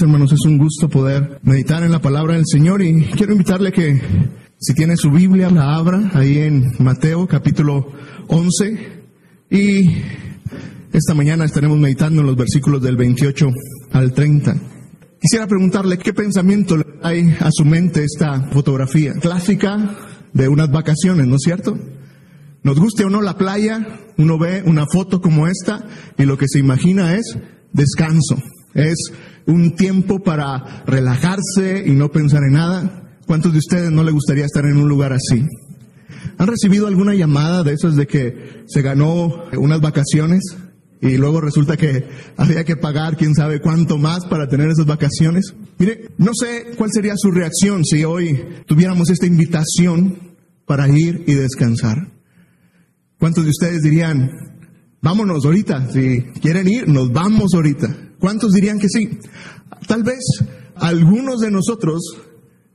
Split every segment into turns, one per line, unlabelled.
Hermanos, es un gusto poder meditar en la palabra del Señor y quiero invitarle que si tiene su Biblia la abra ahí en Mateo capítulo 11 y esta mañana estaremos meditando en los versículos del 28 al 30. Quisiera preguntarle qué pensamiento le hay a su mente esta fotografía clásica de unas vacaciones, ¿no es cierto? Nos guste o no la playa, uno ve una foto como esta y lo que se imagina es descanso, es un tiempo para relajarse y no pensar en nada. ¿Cuántos de ustedes no le gustaría estar en un lugar así? ¿Han recibido alguna llamada de esas de que se ganó unas vacaciones y luego resulta que había que pagar quién sabe cuánto más para tener esas vacaciones? Mire, no sé cuál sería su reacción si hoy tuviéramos esta invitación para ir y descansar. ¿Cuántos de ustedes dirían, vámonos ahorita, si quieren ir, nos vamos ahorita? ¿Cuántos dirían que sí? Tal vez algunos de nosotros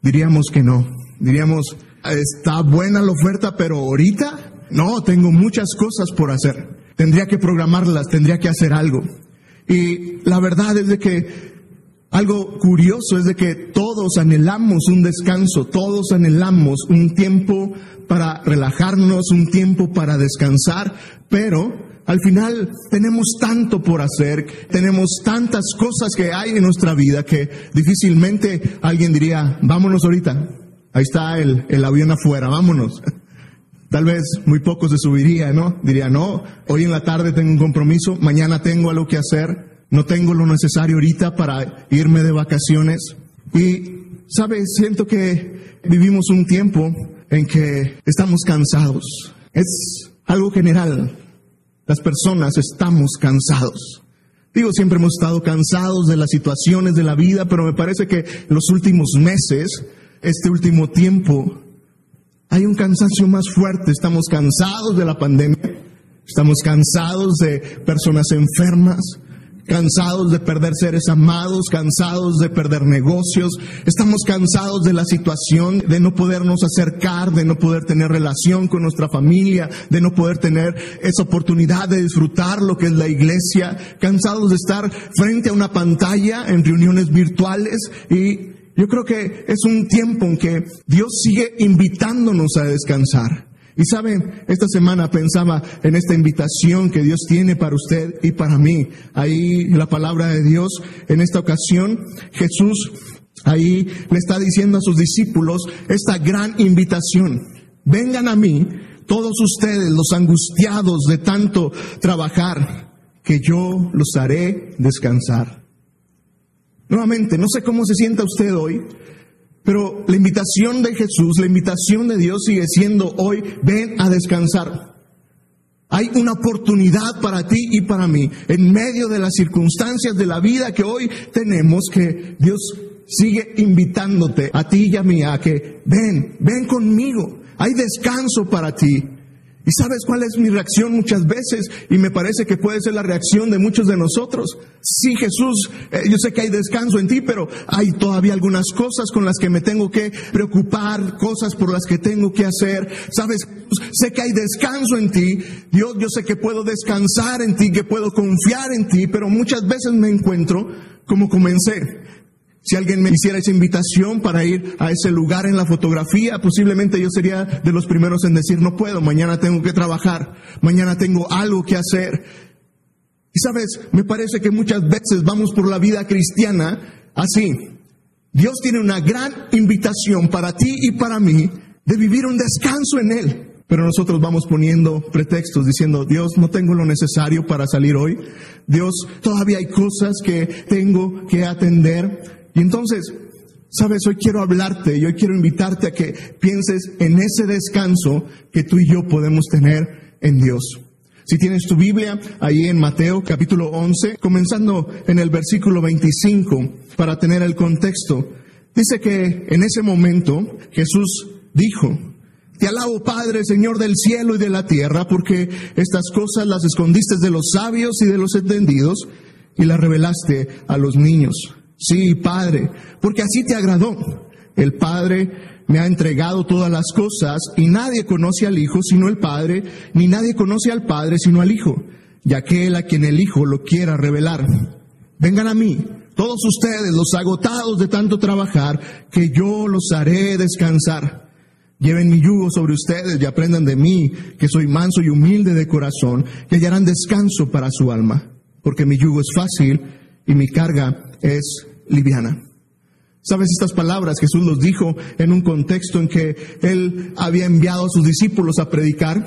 diríamos que no. Diríamos, está buena la oferta, pero ahorita no, tengo muchas cosas por hacer. Tendría que programarlas, tendría que hacer algo. Y la verdad es de que algo curioso es de que todos anhelamos un descanso, todos anhelamos un tiempo para relajarnos, un tiempo para descansar, pero al final tenemos tanto por hacer, tenemos tantas cosas que hay en nuestra vida que difícilmente alguien diría, vámonos ahorita, ahí está el, el avión afuera, vámonos. Tal vez muy pocos se subiría, ¿no? Diría, no, hoy en la tarde tengo un compromiso, mañana tengo algo que hacer, no tengo lo necesario ahorita para irme de vacaciones. Y, ¿sabes? Siento que vivimos un tiempo en que estamos cansados. Es algo general. Las personas estamos cansados. Digo, siempre hemos estado cansados de las situaciones de la vida, pero me parece que los últimos meses, este último tiempo, hay un cansancio más fuerte. Estamos cansados de la pandemia, estamos cansados de personas enfermas, cansados de perder seres amados, cansados de perder negocios, estamos cansados de la situación de no podernos acercar, de no poder tener relación con nuestra familia, de no poder tener esa oportunidad de disfrutar lo que es la iglesia, cansados de estar frente a una pantalla en reuniones virtuales y yo creo que es un tiempo en que Dios sigue invitándonos a descansar. Y saben, esta semana pensaba en esta invitación que Dios tiene para usted y para mí. Ahí la palabra de Dios, en esta ocasión, Jesús ahí le está diciendo a sus discípulos esta gran invitación. Vengan a mí, todos ustedes, los angustiados de tanto trabajar, que yo los haré descansar. Nuevamente, no sé cómo se sienta usted hoy, pero la invitación de Jesús, la invitación de Dios sigue siendo hoy, ven a descansar. Hay una oportunidad para ti y para mí, en medio de las circunstancias de la vida que hoy tenemos, que Dios sigue invitándote a ti y a mí a que ven, ven conmigo. Hay descanso para ti. ¿Y sabes cuál es mi reacción muchas veces? Y me parece que puede ser la reacción de muchos de nosotros. Sí, Jesús, eh, yo sé que hay descanso en ti, pero hay todavía algunas cosas con las que me tengo que preocupar, cosas por las que tengo que hacer. Sabes, sé que hay descanso en ti. Dios, yo sé que puedo descansar en ti, que puedo confiar en ti, pero muchas veces me encuentro como comencé si alguien me hiciera esa invitación para ir a ese lugar en la fotografía, posiblemente yo sería de los primeros en decir, no puedo, mañana tengo que trabajar, mañana tengo algo que hacer. Y sabes, me parece que muchas veces vamos por la vida cristiana así. Dios tiene una gran invitación para ti y para mí de vivir un descanso en Él. Pero nosotros vamos poniendo pretextos diciendo, Dios, no tengo lo necesario para salir hoy. Dios, todavía hay cosas que tengo que atender. Y entonces, sabes, hoy quiero hablarte y hoy quiero invitarte a que pienses en ese descanso que tú y yo podemos tener en Dios. Si tienes tu Biblia, ahí en Mateo capítulo 11, comenzando en el versículo 25, para tener el contexto, dice que en ese momento Jesús dijo, te alabo Padre, Señor del cielo y de la tierra, porque estas cosas las escondiste de los sabios y de los entendidos y las revelaste a los niños. Sí, Padre, porque así te agradó. El Padre me ha entregado todas las cosas y nadie conoce al Hijo sino el Padre, ni nadie conoce al Padre sino al Hijo, y aquel a quien el Hijo lo quiera revelar. Vengan a mí, todos ustedes, los agotados de tanto trabajar, que yo los haré descansar. Lleven mi yugo sobre ustedes y aprendan de mí, que soy manso y humilde de corazón, y hallarán descanso para su alma, porque mi yugo es fácil y mi carga es liviana. ¿Sabes estas palabras? Jesús los dijo en un contexto en que Él había enviado a sus discípulos a predicar.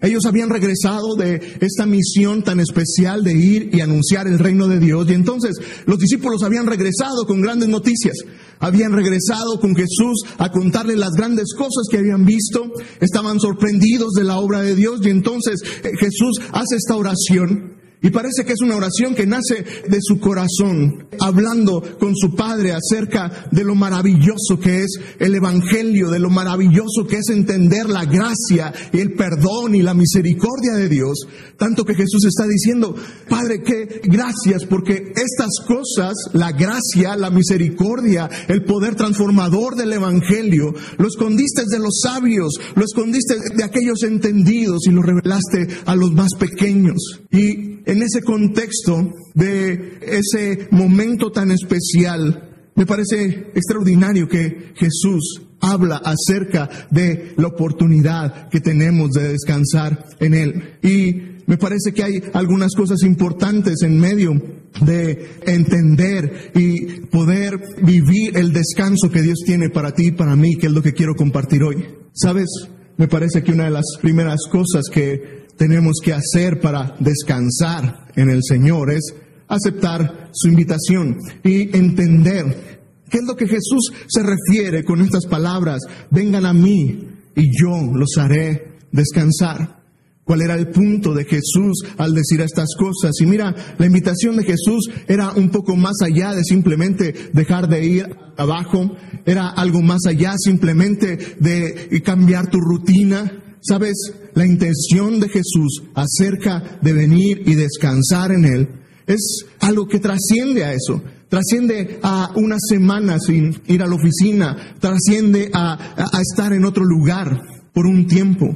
Ellos habían regresado de esta misión tan especial de ir y anunciar el reino de Dios. Y entonces los discípulos habían regresado con grandes noticias. Habían regresado con Jesús a contarle las grandes cosas que habían visto. Estaban sorprendidos de la obra de Dios. Y entonces eh, Jesús hace esta oración y parece que es una oración que nace de su corazón, hablando con su Padre acerca de lo maravilloso que es el Evangelio, de lo maravilloso que es entender la gracia y el perdón y la misericordia de Dios. Tanto que Jesús está diciendo, Padre, que gracias porque estas cosas, la gracia, la misericordia, el poder transformador del Evangelio, lo escondiste de los sabios, lo escondiste de aquellos entendidos y lo revelaste a los más pequeños. Y en ese contexto de ese momento tan especial, me parece extraordinario que Jesús habla acerca de la oportunidad que tenemos de descansar en Él. Y me parece que hay algunas cosas importantes en medio de entender y poder vivir el descanso que Dios tiene para ti y para mí, que es lo que quiero compartir hoy. ¿Sabes? Me parece que una de las primeras cosas que tenemos que hacer para descansar en el Señor es aceptar su invitación y entender qué es lo que Jesús se refiere con estas palabras, vengan a mí y yo los haré descansar. ¿Cuál era el punto de Jesús al decir estas cosas? Y mira, la invitación de Jesús era un poco más allá de simplemente dejar de ir abajo, era algo más allá simplemente de cambiar tu rutina, Sabes, la intención de Jesús acerca de venir y descansar en Él es algo que trasciende a eso, trasciende a una semana sin ir a la oficina, trasciende a, a, estar en otro lugar por un tiempo.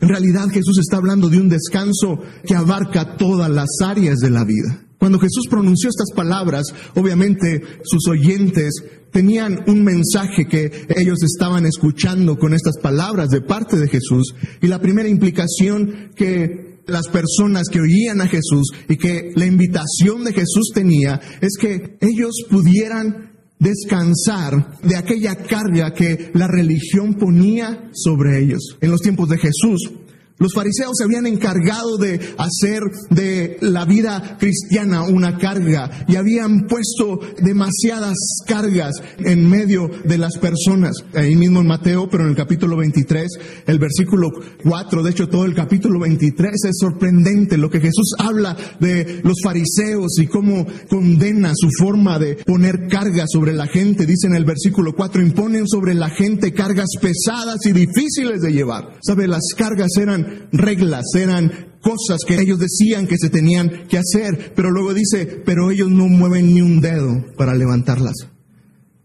En realidad Jesús está hablando de un descanso que abarca todas las áreas de la vida. Cuando Jesús pronunció estas palabras, obviamente sus oyentes tenían un mensaje que ellos estaban escuchando con estas palabras de parte de Jesús. Y la primera implicación que las personas que oían a Jesús y que la invitación de Jesús tenía es que ellos pudieran descansar de aquella carga que la religión ponía sobre ellos. En los tiempos de Jesús, los fariseos se habían encargado de hacer de la vida cristiana una carga y habían puesto demasiadas cargas en medio de las personas. Ahí mismo en Mateo, pero en el capítulo 23, el versículo 4, de hecho todo el capítulo 23 es sorprendente lo que Jesús habla de los fariseos y cómo condena su forma de poner cargas sobre la gente. Dice en el versículo 4, imponen sobre la gente cargas pesadas y difíciles de llevar. ¿Sabe? Las cargas eran reglas, eran cosas que ellos decían que se tenían que hacer, pero luego dice, pero ellos no mueven ni un dedo para levantarlas.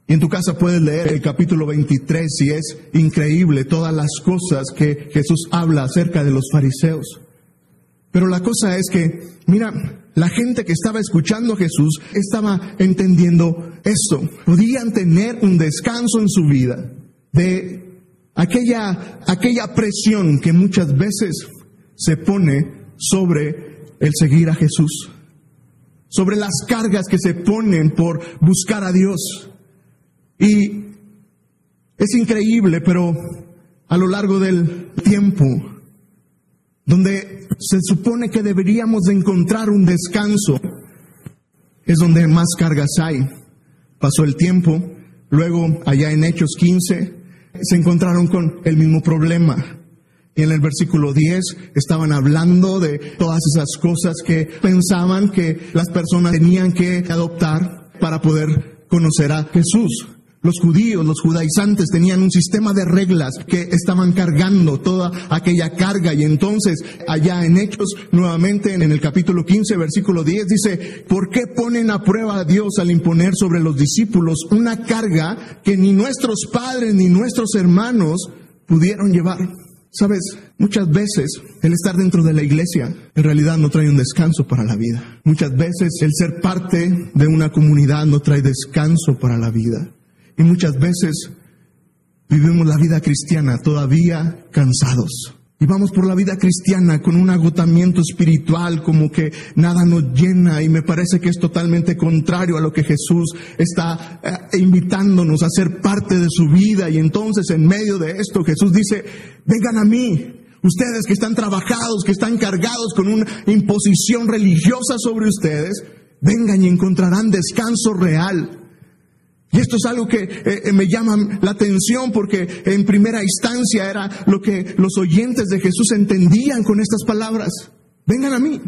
Y en tu casa puedes leer el capítulo 23 y es increíble todas las cosas que Jesús habla acerca de los fariseos. Pero la cosa es que, mira, la gente que estaba escuchando a Jesús estaba entendiendo esto. Podían tener un descanso en su vida de aquella, aquella presión que muchas veces se pone sobre el seguir a Jesús, sobre las cargas que se ponen por buscar a Dios. Y es increíble, pero a lo largo del tiempo, donde se supone que deberíamos de encontrar un descanso, es donde más cargas hay. Pasó el tiempo, luego allá en Hechos 15, se encontraron con el mismo problema. Y en el versículo 10 estaban hablando de todas esas cosas que pensaban que las personas tenían que adoptar para poder conocer a Jesús. Los judíos, los judaizantes tenían un sistema de reglas que estaban cargando toda aquella carga y entonces allá en Hechos, nuevamente en el capítulo 15, versículo 10, dice, ¿por qué ponen a prueba a Dios al imponer sobre los discípulos una carga que ni nuestros padres ni nuestros hermanos pudieron llevar? Sabes, Muchas veces el estar dentro de la iglesia en realidad no trae un descanso para la vida. Muchas veces el ser parte de una comunidad no trae descanso para la vida. Y muchas veces vivimos la vida cristiana todavía cansados. Y vamos por la vida cristiana con un agotamiento espiritual, como que nada nos llena y me parece que es totalmente contrario a lo que Jesús está eh, invitándonos a ser parte de su vida. Y entonces en medio de esto Jesús dice, vengan a mí, ustedes que están trabajados, que están cargados con una imposición religiosa sobre ustedes, vengan y encontrarán descanso real. Y esto es algo que eh, eh, me llama la atención porque en primera instancia era lo que los oyentes de Jesús entendían con estas palabras. Vengan a mí.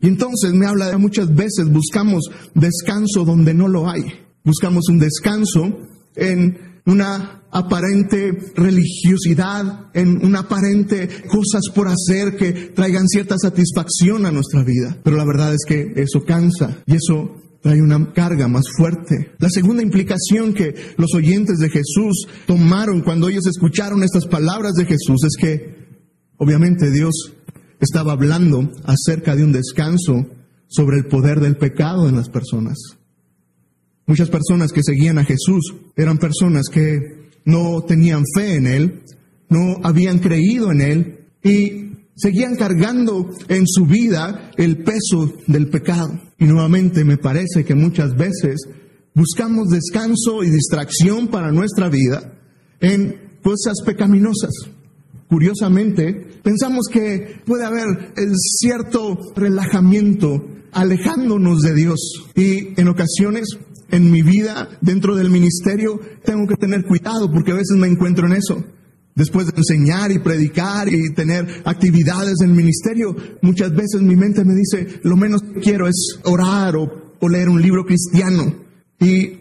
Y entonces me habla de muchas veces buscamos descanso donde no lo hay. Buscamos un descanso en una aparente religiosidad, en una aparente cosas por hacer que traigan cierta satisfacción a nuestra vida. Pero la verdad es que eso cansa y eso trae una carga más fuerte. La segunda implicación que los oyentes de Jesús tomaron cuando ellos escucharon estas palabras de Jesús es que obviamente Dios estaba hablando acerca de un descanso sobre el poder del pecado en las personas. Muchas personas que seguían a Jesús eran personas que no tenían fe en Él, no habían creído en Él y seguían cargando en su vida el peso del pecado. Y nuevamente me parece que muchas veces buscamos descanso y distracción para nuestra vida en cosas pecaminosas. Curiosamente, pensamos que puede haber cierto relajamiento alejándonos de Dios. Y en ocasiones, en mi vida, dentro del ministerio, tengo que tener cuidado porque a veces me encuentro en eso. Después de enseñar y predicar y tener actividades en ministerio, muchas veces mi mente me dice, lo menos que quiero es orar o, leer un libro cristiano. Y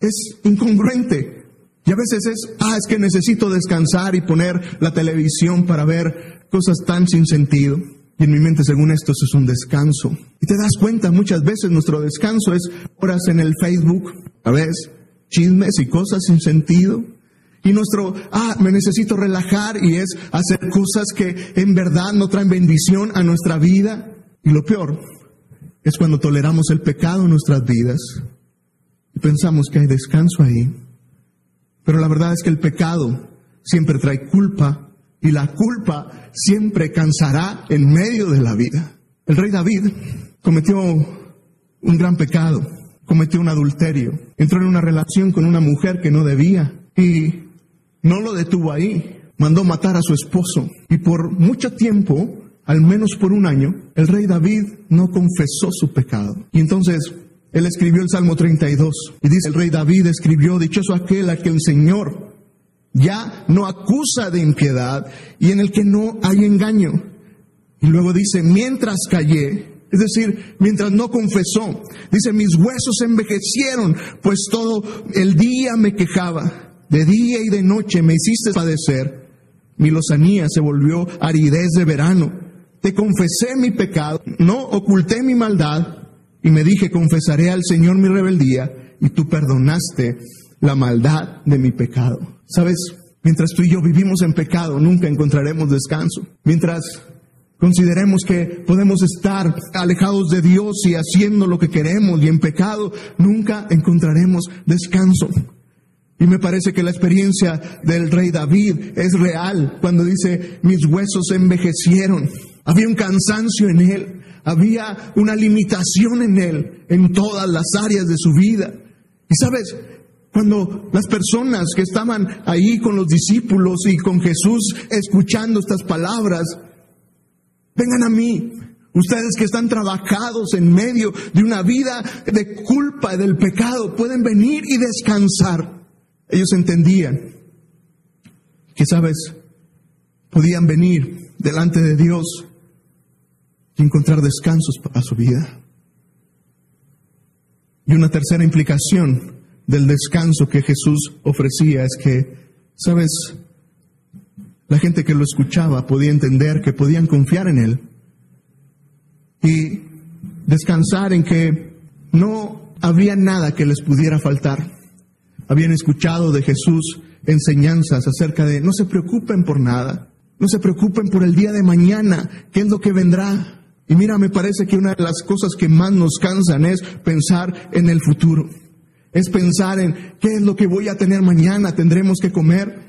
es incongruente. Y a veces es, ah, es que necesito descansar y poner la televisión para ver cosas tan sin sentido. Y en mi mente, según esto, eso es un descanso. Y te das cuenta, muchas veces nuestro descanso es horas en el Facebook, a veces chismes y cosas sin sentido. Y nuestro, ah, me necesito relajar y es hacer cosas que en verdad no traen bendición a nuestra vida. Y lo peor es cuando toleramos el pecado en nuestras vidas y pensamos que hay descanso ahí. Pero la verdad es que el pecado siempre trae culpa y la culpa siempre cansará en medio de la vida. El rey David cometió un gran pecado, cometió un adulterio, entró en una relación con una mujer que no debía y no lo detuvo ahí, mandó matar a su esposo. Y por mucho tiempo, al menos por un año, el rey David no confesó su pecado. Y entonces él escribió el Salmo 32 y dice, el rey David escribió, dichoso aquel a que el Señor ya no acusa de impiedad y en el que no hay engaño. Y luego dice, mientras callé, es decir, mientras no confesó, dice, mis huesos envejecieron, pues todo el día me quejaba. De día y de noche me hiciste padecer. Mi lozanía se volvió aridez de verano. Te confesé mi pecado, no oculté mi maldad, y me dije, confesaré al Señor mi rebeldía, y tú perdonaste la maldad de mi pecado. ¿Sabes? Mientras tú y yo vivimos en pecado, nunca encontraremos descanso. Mientras consideremos que podemos estar alejados de Dios y haciendo lo que queremos y en pecado, nunca encontraremos descanso. Y me parece que la experiencia del rey David es real cuando dice, mis huesos envejecieron. Había un cansancio en él, había una limitación en él, en todas las áreas de su vida. Y sabes, cuando las personas que estaban ahí con los discípulos y con Jesús escuchando estas palabras, vengan a mí, ustedes que están trabajados en medio de una vida de culpa y del pecado, pueden venir y descansar. Ellos entendían que, sabes, podían venir delante de Dios y encontrar descansos para su vida. Y una tercera implicación del descanso que Jesús ofrecía es que, sabes, la gente que lo escuchaba podía entender que podían confiar en Él y descansar en que no habría nada que les pudiera faltar habían escuchado de Jesús enseñanzas acerca de no se preocupen por nada, No se preocupen por el día de mañana, qué es lo que vendrá. Y mira, me parece que una de las cosas que más nos cansan es pensar en el futuro. Es pensar en qué es lo que voy a tener mañana, tendremos que comer,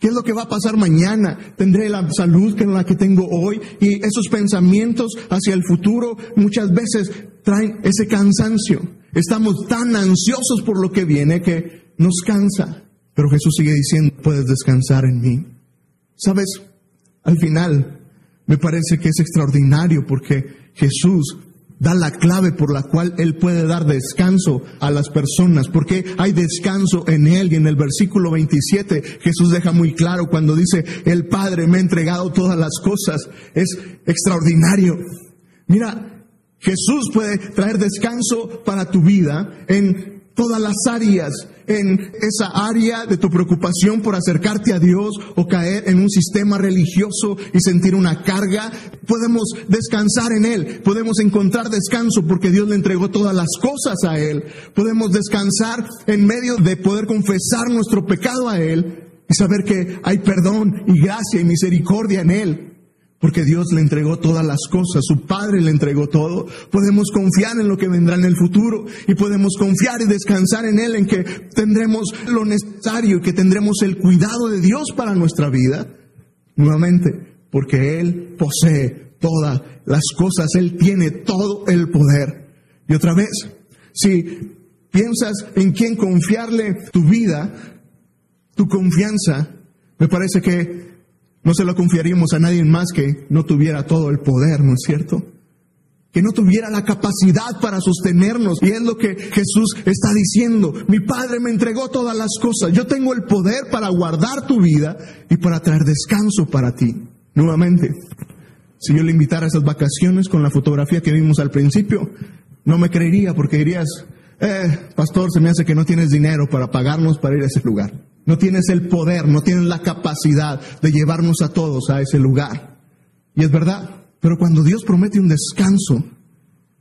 qué es lo que va a pasar mañana, tendré la salud que la que tengo hoy. Y esos pensamientos hacia el futuro muchas veces traen ese cansancio. Estamos tan ansiosos por lo que viene que nos cansa. Pero Jesús sigue diciendo, puedes descansar en mí. Sabes, al final me parece que es extraordinario porque Jesús da la clave por la cual Él puede dar descanso a las personas, porque hay descanso en Él. Y en el versículo 27 Jesús deja muy claro cuando dice, el Padre me ha entregado todas las cosas. Es extraordinario. Mira, Jesús puede traer descanso para tu vida en todas las áreas, en esa área de tu preocupación por acercarte a Dios o caer en un sistema religioso y sentir una carga, podemos descansar en Él, podemos encontrar descanso porque Dios le entregó todas las cosas a Él, podemos descansar en medio de poder confesar nuestro pecado a Él y saber que hay perdón y gracia y misericordia en Él. Porque Dios le entregó todas las cosas, su Padre le entregó todo. Podemos confiar en lo que vendrá en el futuro y podemos confiar y descansar en Él, en que tendremos lo necesario y que tendremos el cuidado de Dios para nuestra vida. Nuevamente, porque Él posee todas las cosas, Él tiene todo el poder. Y otra vez, si piensas en quién confiarle tu vida, tu confianza, me parece que no se lo confiaríamos a nadie más que no tuviera todo el poder, ¿no es cierto? Que no tuviera la capacidad para sostenernos. Y es lo que Jesús está diciendo. Mi Padre me entregó todas las cosas. Yo tengo el poder para guardar tu vida y para traer descanso para ti. Nuevamente, si yo le invitara a esas vacaciones con la fotografía que vimos al principio, no me creería porque dirías, eh, pastor, se me hace que no tienes dinero para pagarnos para ir a ese lugar. No tienes el poder, no tienes la capacidad de llevarnos a todos a ese lugar. Y es verdad, pero cuando Dios promete un descanso,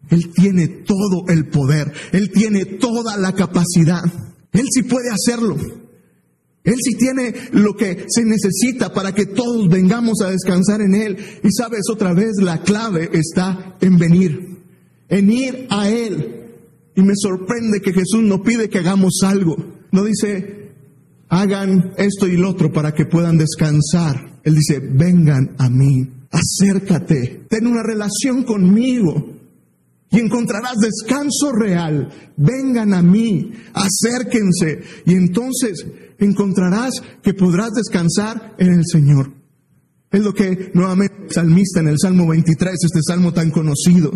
Él tiene todo el poder, Él tiene toda la capacidad, Él sí puede hacerlo. Él sí tiene lo que se necesita para que todos vengamos a descansar en Él. Y sabes, otra vez la clave está en venir, en ir a Él. Y me sorprende que Jesús no pide que hagamos algo. No dice, hagan esto y lo otro para que puedan descansar. Él dice, vengan a mí, acércate, ten una relación conmigo y encontrarás descanso real. Vengan a mí, acérquense y entonces encontrarás que podrás descansar en el Señor. Es lo que nuevamente el salmista en el Salmo 23, este salmo tan conocido.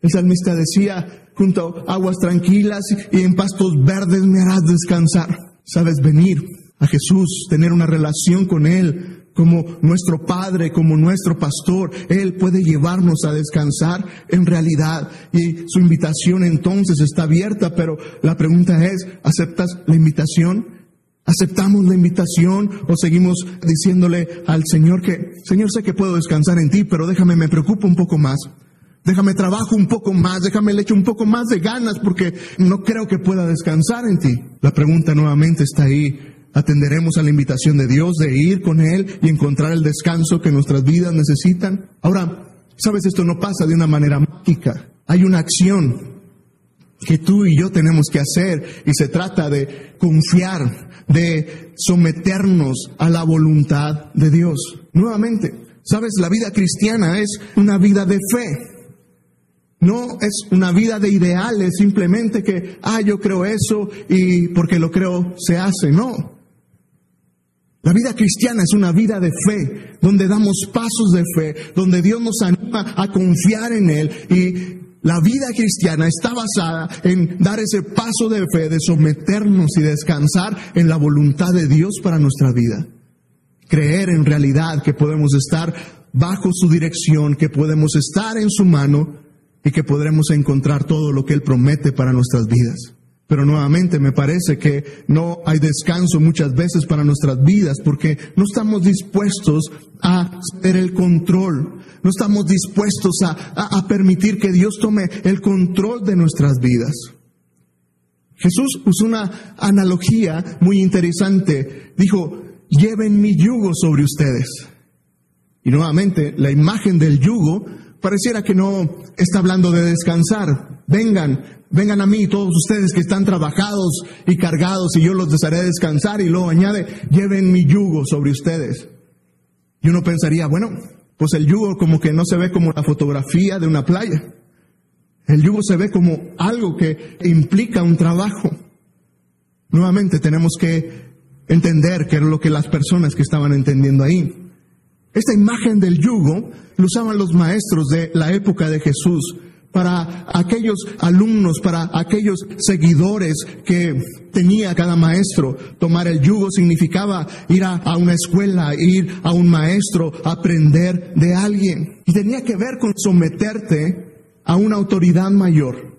El salmista decía, junto a aguas tranquilas y en pastos verdes me harás descansar sabes, venir a Jesús, tener una relación con Él como nuestro Padre, como nuestro pastor. Él puede llevarnos a descansar en realidad y su invitación entonces está abierta, pero la pregunta es, ¿aceptas la invitación? ¿Aceptamos la invitación o seguimos diciéndole al Señor que, Señor, sé que puedo descansar en ti, pero déjame, me preocupo un poco más? Déjame trabajo un poco más, déjame le echo un poco más de ganas porque no creo que pueda descansar en ti. La pregunta nuevamente está ahí. ¿Atenderemos a la invitación de Dios de ir con Él y encontrar el descanso que nuestras vidas necesitan? Ahora, sabes, esto no pasa de una manera mágica. Hay una acción que tú y yo tenemos que hacer y se trata de confiar, de someternos a la voluntad de Dios. Nuevamente, sabes, la vida cristiana es una vida de fe. No es una vida de ideales, simplemente que, ah, yo creo eso y porque lo creo se hace. No. La vida cristiana es una vida de fe, donde damos pasos de fe, donde Dios nos anima a confiar en Él. Y la vida cristiana está basada en dar ese paso de fe, de someternos y descansar en la voluntad de Dios para nuestra vida. Creer en realidad que podemos estar bajo su dirección, que podemos estar en su mano y que podremos encontrar todo lo que Él promete para nuestras vidas. Pero nuevamente me parece que no hay descanso muchas veces para nuestras vidas porque no estamos dispuestos a tener el control, no estamos dispuestos a, a permitir que Dios tome el control de nuestras vidas. Jesús usó una analogía muy interesante. Dijo, lleven mi yugo sobre ustedes. Y nuevamente, la imagen del yugo pareciera que no está hablando de descansar. Vengan, vengan a mí todos ustedes que están trabajados y cargados y yo los haré descansar y luego añade, lleven mi yugo sobre ustedes. Y uno pensaría, bueno, pues el yugo como que no se ve como la fotografía de una playa. El yugo se ve como algo que implica un trabajo. Nuevamente tenemos que entender que era lo que las personas que estaban entendiendo ahí. Esta imagen del yugo lo usaban los maestros de la época de Jesús para aquellos alumnos, para aquellos seguidores que tenía cada maestro. Tomar el yugo significaba ir a, a, una escuela, ir a un maestro, aprender de alguien. Y tenía que ver con someterte a una autoridad mayor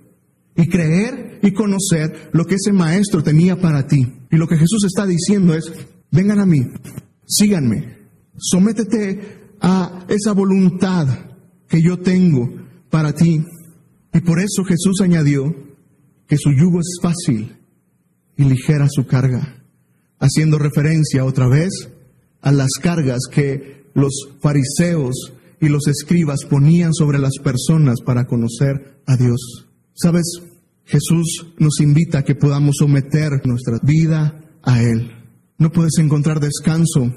y creer y conocer lo que ese maestro tenía para ti. Y lo que Jesús está diciendo es, vengan a mí, síganme, sométete a esa voluntad que yo tengo para ti. Y por eso Jesús añadió que su yugo es fácil y ligera su carga, haciendo referencia otra vez a las cargas que los fariseos y los escribas ponían sobre las personas para conocer a Dios. ¿Sabes? Jesús nos invita a que podamos someter nuestra vida a Él. No puedes encontrar descanso.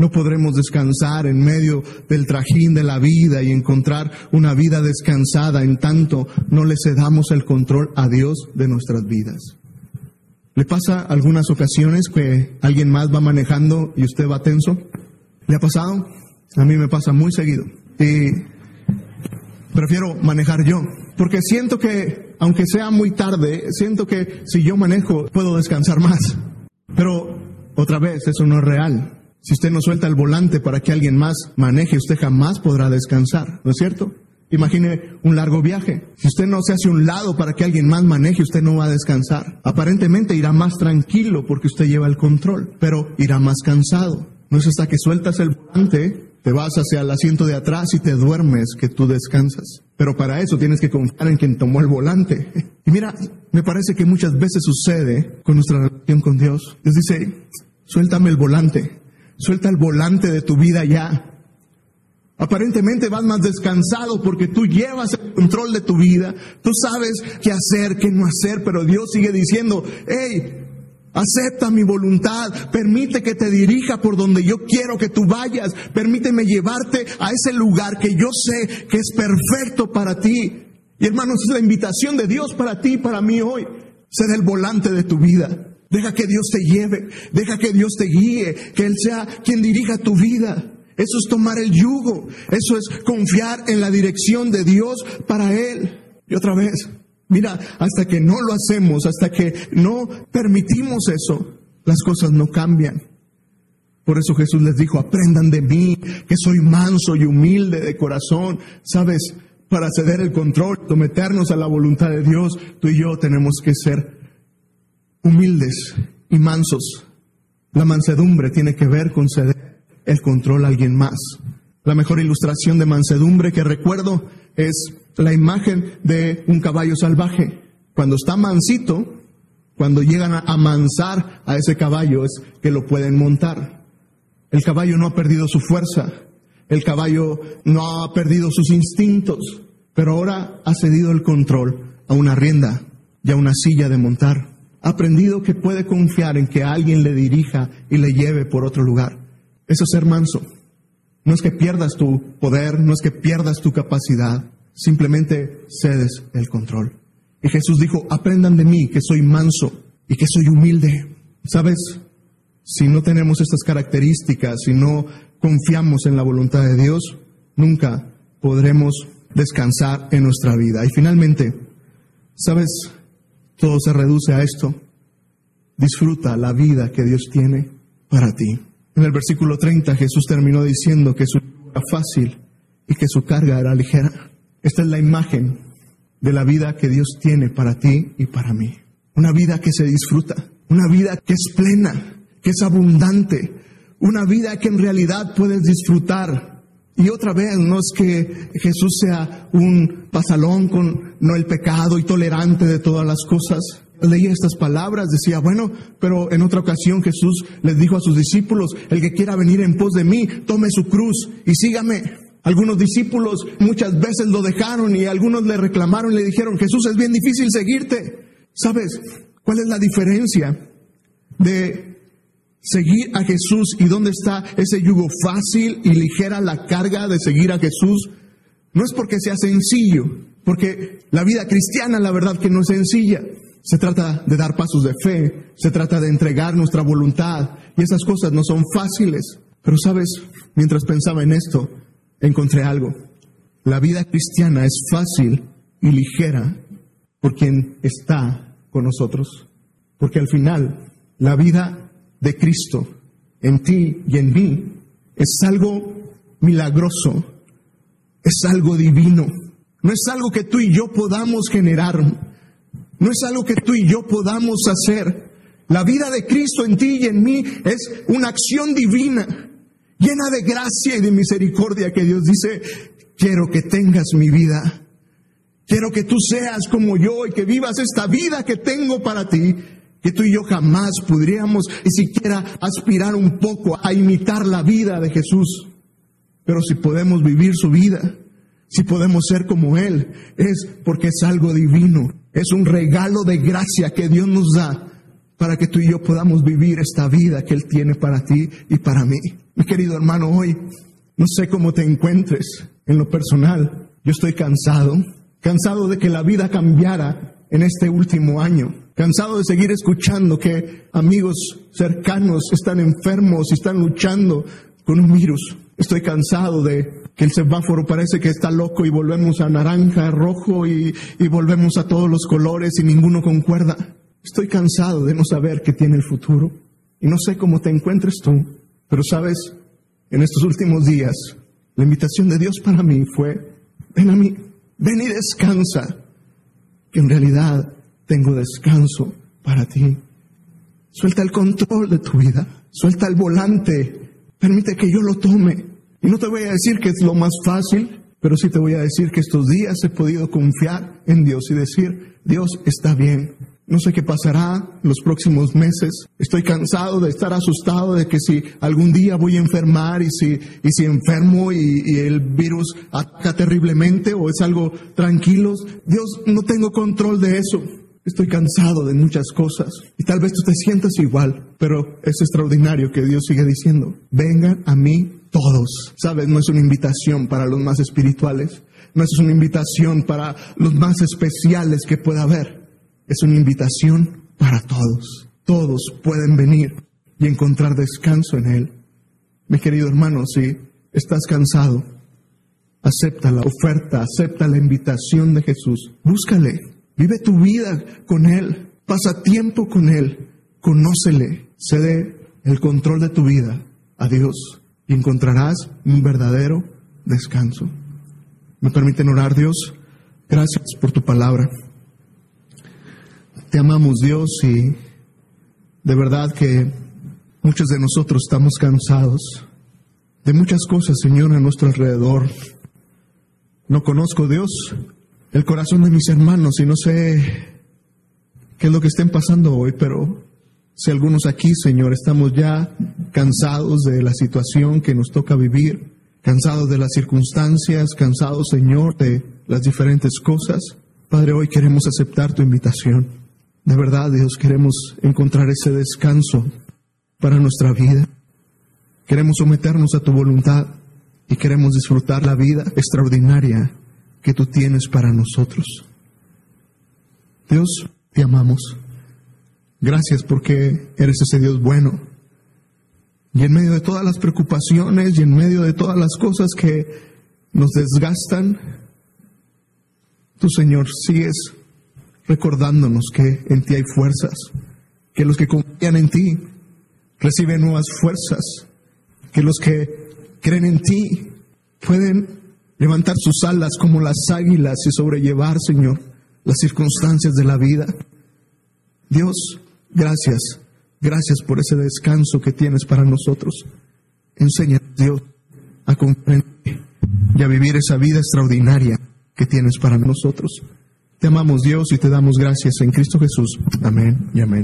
No podremos descansar en medio del trajín de la vida y encontrar una vida descansada en tanto no le cedamos el control a Dios de nuestras vidas. ¿Le pasa algunas ocasiones que alguien más va manejando y usted va tenso? ¿Le ha pasado? A mí me pasa muy seguido. Y prefiero manejar yo. Porque siento que, aunque sea muy tarde, siento que si yo manejo puedo descansar más. Pero otra vez, eso no es real. Si usted no suelta el volante para que alguien más maneje, usted jamás podrá descansar, ¿no es cierto? Imagine un largo viaje. Si usted no se hace un lado para que alguien más maneje, usted no va a descansar. Aparentemente irá más tranquilo porque usted lleva el control, pero irá más cansado. No es hasta que sueltas el volante te vas hacia el asiento de atrás y te duermes, que tú descansas. Pero para eso tienes que confiar en quien tomó el volante. Y mira, me parece que muchas veces sucede con nuestra relación con Dios. Dios dice, suéltame el volante, suelta el volante de tu vida ya. Aparentemente vas más descansado porque tú llevas el control de tu vida, tú sabes qué hacer, qué no hacer, pero Dios sigue diciendo, hey, Acepta mi voluntad, permite que te dirija por donde yo quiero que tú vayas, permíteme llevarte a ese lugar que yo sé que es perfecto para ti. Y hermanos, es la invitación de Dios para ti y para mí hoy. Ser el volante de tu vida. Deja que Dios te lleve, deja que Dios te guíe, que Él sea quien dirija tu vida. Eso es tomar el yugo, eso es confiar en la dirección de Dios para Él. Y otra vez, Mira, hasta que no lo hacemos, hasta que no permitimos eso, las cosas no cambian. Por eso Jesús les dijo, aprendan de mí, que soy manso y humilde de corazón. Sabes, para ceder el control, someternos a la voluntad de Dios, tú y yo tenemos que ser humildes y mansos. La mansedumbre tiene que ver con ceder el control a alguien más. La mejor ilustración de mansedumbre que recuerdo es la imagen de un caballo salvaje. Cuando está mansito, cuando llegan a amansar a ese caballo es que lo pueden montar. El caballo no ha perdido su fuerza, el caballo no ha perdido sus instintos, pero ahora ha cedido el control a una rienda y a una silla de montar. Aprendido que puede confiar en que alguien le dirija y le lleve por otro lugar. Eso es ser manso. No es que pierdas tu poder, no es que pierdas tu capacidad, simplemente cedes el control. Y Jesús dijo, aprendan de mí que soy manso y que soy humilde. ¿Sabes? Si no tenemos estas características, si no confiamos en la voluntad de Dios, nunca podremos descansar en nuestra vida. Y finalmente, ¿sabes? Todo se reduce a esto. Disfruta la vida que Dios tiene para ti. En el versículo 30 Jesús terminó diciendo que su era fácil y que su carga era ligera. Esta es la imagen de la vida que Dios tiene para ti y para mí. Una vida que se disfruta, una vida que es plena, que es abundante, una vida que en realidad puedes disfrutar. Y otra vez, no es que Jesús sea un pasalón con no el pecado y tolerante de todas las cosas. leía estas palabras, decía, bueno, pero en otra ocasión Jesús les dijo a sus discípulos, el que quiera venir en pos de mí, tome su cruz y sígame. Algunos discípulos muchas veces lo dejaron y algunos le reclamaron le dijeron, Jesús es bien difícil seguirte. ¿Sabes cuál es la diferencia de seguir a Jesús y dónde está ese yugo fácil y ligera la carga de seguir a Jesús? No es porque sea sencillo, porque la vida cristiana la verdad que no es sencilla. Se trata de dar pasos de fe, se trata de entregar nuestra voluntad y esas cosas no son fáciles. Pero sabes, mientras pensaba en esto, encontré algo. La vida cristiana es fácil y ligera por quien está con nosotros. Porque al final, la vida de Cristo en ti y en mí es algo milagroso, es algo divino, no es algo que tú y yo podamos generar, no es algo que tú y yo podamos hacer. La vida de Cristo en ti y en mí es una acción divina llena de gracia y de misericordia que Dios dice, quiero que tengas mi vida, quiero que tú seas como yo y que vivas esta vida que tengo para ti, que tú y yo jamás podríamos ni siquiera aspirar un poco a imitar la vida de Jesús. Pero si podemos vivir su vida, si podemos ser como Él, es porque es algo divino, es un regalo de gracia que Dios nos da para que tú y yo podamos vivir esta vida que Él tiene para ti y para mí. Mi querido hermano, hoy no sé cómo te encuentres en lo personal. Yo estoy cansado, cansado de que la vida cambiara en este último año, cansado de seguir escuchando que amigos cercanos están enfermos y están luchando con un virus. Estoy cansado de que el semáforo parece que está loco y volvemos a naranja, rojo y, y volvemos a todos los colores y ninguno concuerda. Estoy cansado de no saber qué tiene el futuro y no sé cómo te encuentres tú, pero sabes, en estos últimos días, la invitación de Dios para mí fue, ven a mí, ven y descansa, que en realidad tengo descanso para ti. Suelta el control de tu vida, suelta el volante, permite que yo lo tome. Y no te voy a decir que es lo más fácil, pero sí te voy a decir que estos días he podido confiar en Dios y decir, Dios está bien, no sé qué pasará los próximos meses. Estoy cansado de estar asustado de que si algún día voy a enfermar y si, y si enfermo y, y el virus ataca terriblemente o es algo tranquilo. Dios, no tengo control de eso. Estoy cansado de muchas cosas y tal vez tú te sientas igual, pero es extraordinario que Dios siga diciendo, vengan a mí todos. Sabes, no es una invitación para los más espirituales, no es una invitación para los más especiales que pueda haber es una invitación para todos. Todos pueden venir y encontrar descanso en Él. Mi querido hermano, si estás cansado, acepta la oferta, acepta la invitación de Jesús. Búscale, vive tu vida con Él, pasa tiempo con Él, conócele, cede el control de tu vida a Dios y encontrarás un verdadero descanso. ¿Me permiten orar, Dios? Gracias por tu palabra. Te amamos Dios y de verdad que muchos de nosotros estamos cansados de muchas cosas, Señor, a nuestro alrededor. No conozco Dios, el corazón de mis hermanos y no sé qué es lo que estén pasando hoy, pero si algunos aquí, Señor, estamos ya cansados de la situación que nos toca vivir, cansados de las circunstancias, cansados, Señor, de las diferentes cosas, Padre, hoy queremos aceptar tu invitación. De verdad, Dios, queremos encontrar ese descanso para nuestra vida. Queremos someternos a tu voluntad y queremos disfrutar la vida extraordinaria que tú tienes para nosotros. Dios, te amamos. Gracias porque eres ese Dios bueno. Y en medio de todas las preocupaciones y en medio de todas las cosas que nos desgastan, tú, Señor, sigues recordándonos que en ti hay fuerzas, que los que confían en ti reciben nuevas fuerzas, que los que creen en ti pueden levantar sus alas como las águilas y sobrellevar, Señor, las circunstancias de la vida. Dios, gracias, gracias por ese descanso que tienes para nosotros. Enséñanos, Dios, a comprender y a vivir esa vida extraordinaria que tienes para nosotros. Te amamos Dios y te damos gracias en Cristo Jesús. Amén y amén.